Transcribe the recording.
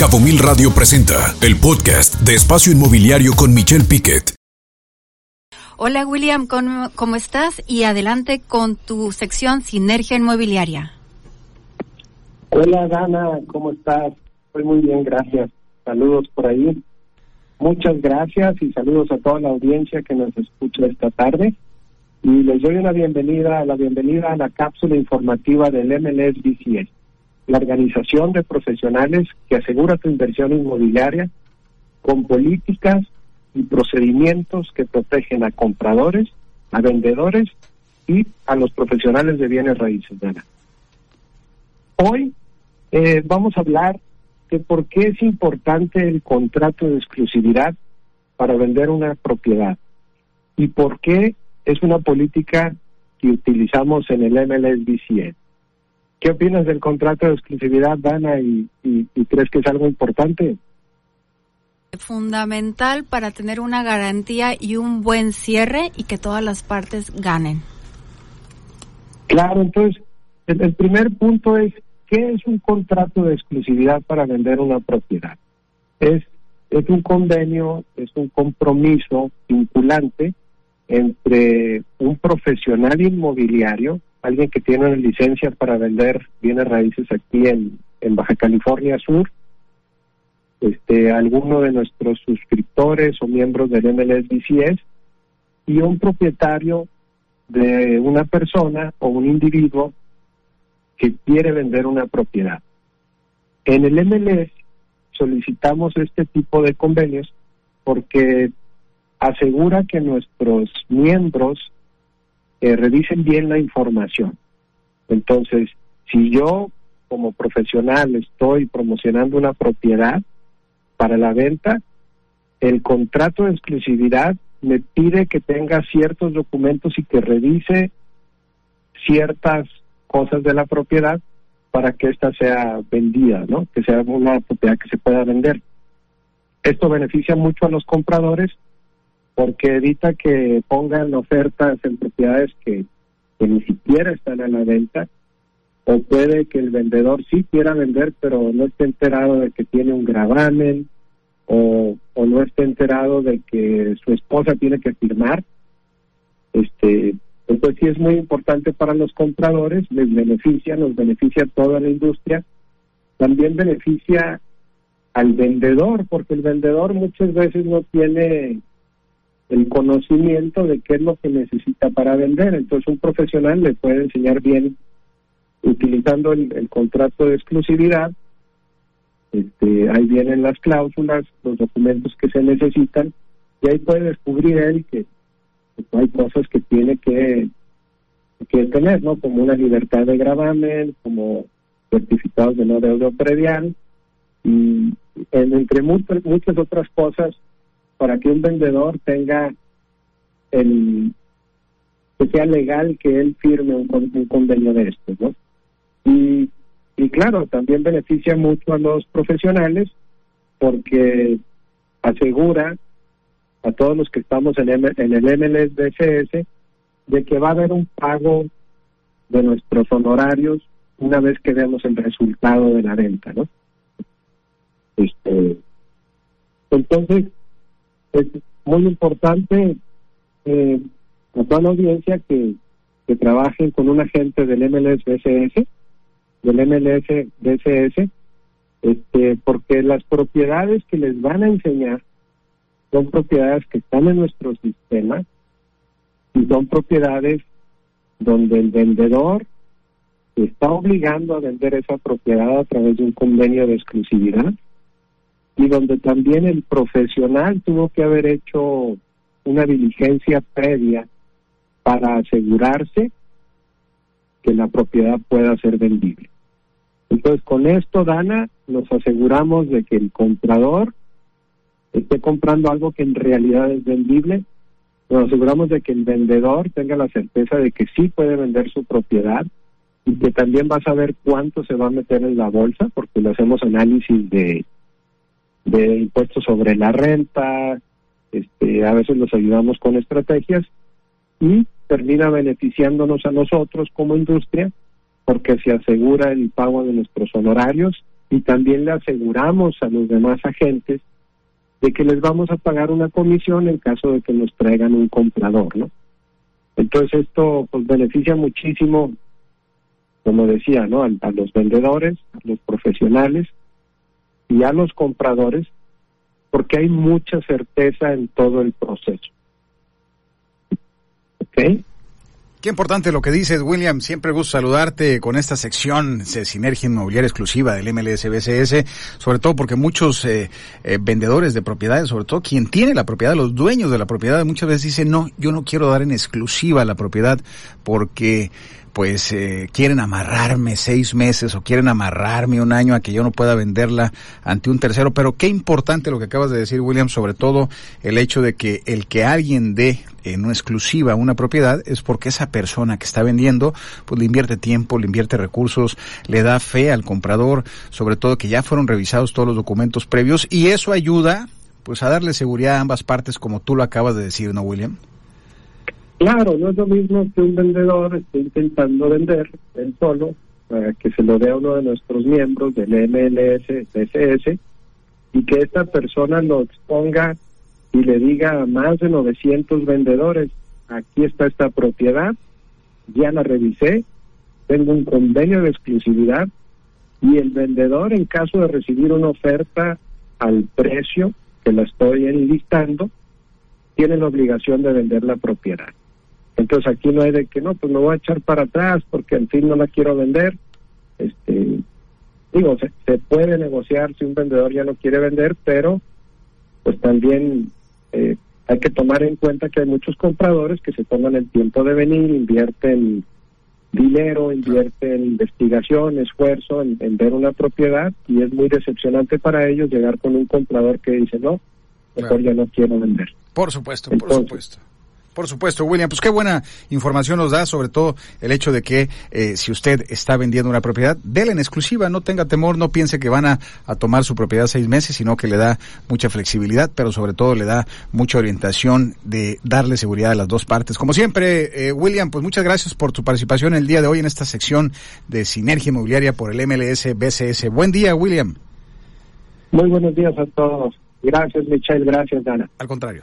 Cabo Mil Radio presenta el podcast de Espacio Inmobiliario con Michelle Piquet. Hola William, ¿cómo, estás? Y adelante con tu sección Sinergia Inmobiliaria. Hola Dana, ¿cómo estás? Estoy muy bien, gracias. Saludos por ahí. Muchas gracias y saludos a toda la audiencia que nos escucha esta tarde. Y les doy una bienvenida, la bienvenida a la cápsula informativa del MLS BCS la organización de profesionales que asegura tu inversión inmobiliaria con políticas y procedimientos que protegen a compradores, a vendedores y a los profesionales de bienes raíces. Hoy eh, vamos a hablar de por qué es importante el contrato de exclusividad para vender una propiedad y por qué es una política que utilizamos en el MLS ¿Qué opinas del contrato de exclusividad, Dana? ¿Y, crees que es algo importante? Fundamental para tener una garantía y un buen cierre y que todas las partes ganen. Claro, entonces, el, primer punto es, ¿qué es un contrato de exclusividad para vender una propiedad? Es, es un convenio, es un compromiso vinculante entre un profesional inmobiliario alguien que tiene una licencia para vender bienes raíces aquí en, en Baja California Sur, este, alguno de nuestros suscriptores o miembros del MLS BCS y un propietario de una persona o un individuo que quiere vender una propiedad. En el MLS solicitamos este tipo de convenios porque asegura que nuestros miembros revisen bien la información. Entonces, si yo como profesional estoy promocionando una propiedad para la venta, el contrato de exclusividad me pide que tenga ciertos documentos y que revise ciertas cosas de la propiedad para que ésta sea vendida, ¿no? Que sea una propiedad que se pueda vender. Esto beneficia mucho a los compradores porque evita que pongan ofertas en propiedades que, ni siquiera están a la venta, o puede que el vendedor sí quiera vender, pero no esté enterado de que tiene un gravamen, o, no esté enterado de que su esposa tiene que firmar. Este, entonces sí es muy importante para los compradores, les beneficia, nos beneficia a toda la industria, también beneficia al vendedor, porque el vendedor muchas veces no tiene el conocimiento de qué es lo que necesita para vender. Entonces un profesional le puede enseñar bien utilizando el, contrato de exclusividad. Este, ahí vienen las cláusulas, los documentos que se necesitan y ahí puede descubrir él que, hay cosas que tiene que, que tener, ¿no? Como una libertad de gravamen, como certificados de no deuda predial y entre muchas, muchas otras cosas para que un vendedor tenga el que sea legal que él firme un, convenio de estos, ¿no? Y, y claro, también beneficia mucho a los profesionales porque asegura a todos los que estamos en, en el de que va a haber un pago de nuestros honorarios una vez que veamos el resultado de la venta, ¿no? Este, entonces, es muy importante eh, a toda la audiencia que, que trabajen con un agente del MLS BCS, del MLS BCS, este, porque las propiedades que les van a enseñar son propiedades que están en nuestro sistema y son propiedades donde el vendedor está obligando a vender esa propiedad a través de un convenio de exclusividad y donde también el profesional tuvo que haber hecho una diligencia previa para asegurarse que la propiedad pueda ser vendible. Entonces, con esto, Dana, nos aseguramos de que el comprador esté comprando algo que en realidad es vendible, nos aseguramos de que el vendedor tenga la certeza de que sí puede vender su propiedad y que también va a saber cuánto se va a meter en la bolsa, porque le hacemos análisis de de impuestos sobre la renta, este, a veces los ayudamos con estrategias y termina beneficiándonos a nosotros como industria porque se asegura el pago de nuestros honorarios y también le aseguramos a los demás agentes de que les vamos a pagar una comisión en caso de que nos traigan un comprador, ¿no? Entonces esto pues beneficia muchísimo, como decía, ¿no? A, a los vendedores, a los profesionales y a los compradores, porque hay mucha certeza en todo el proceso. ¿Ok? Qué importante lo que dices, William. Siempre gusto saludarte con esta sección de Sinergia Inmobiliaria exclusiva del MLSBCS, sobre todo porque muchos eh, eh, vendedores de propiedades, sobre todo quien tiene la propiedad, los dueños de la propiedad, muchas veces dicen, no, yo no quiero dar en exclusiva la propiedad porque pues eh, quieren amarrarme seis meses o quieren amarrarme un año a que yo no pueda venderla ante un tercero. Pero qué importante lo que acabas de decir, William, sobre todo el hecho de que el que alguien dé en una exclusiva una propiedad es porque esa persona que está vendiendo pues le invierte tiempo, le invierte recursos, le da fe al comprador, sobre todo que ya fueron revisados todos los documentos previos y eso ayuda pues a darle seguridad a ambas partes como tú lo acabas de decir, ¿no, William? Claro, no es lo mismo que un vendedor esté intentando vender él solo para que se lo dé a uno de nuestros miembros del MLS, DSS, y que esta persona lo exponga y le diga a más de 900 vendedores, aquí está esta propiedad, ya la revisé, tengo un convenio de exclusividad y el vendedor en caso de recibir una oferta al precio que la estoy enlistando, tiene la obligación de vender la propiedad. Entonces aquí no hay de que no, pues me voy a echar para atrás porque al fin no la quiero vender. Este, digo, se, se puede negociar si un vendedor ya no quiere vender, pero pues también eh, hay que tomar en cuenta que hay muchos compradores que se toman el tiempo de venir, invierten dinero, invierten investigación, esfuerzo en, en, ver una propiedad y es muy decepcionante para ellos llegar con un comprador que dice no, mejor claro. ya no quiero vender. Por supuesto, Entonces, por supuesto. Por supuesto, William. Pues qué buena información nos da, sobre todo el hecho de que eh, si usted está vendiendo una propiedad, déle en exclusiva, no tenga temor, no piense que van a, a, tomar su propiedad seis meses, sino que le da mucha flexibilidad, pero sobre todo le da mucha orientación de darle seguridad a las dos partes. Como siempre, eh, William, pues muchas gracias por tu participación el día de hoy en esta sección de Sinergia Inmobiliaria por el MLS BCS. Buen día, William. Muy buenos días a todos. Gracias, Michelle. Gracias, Dana. Al contrario.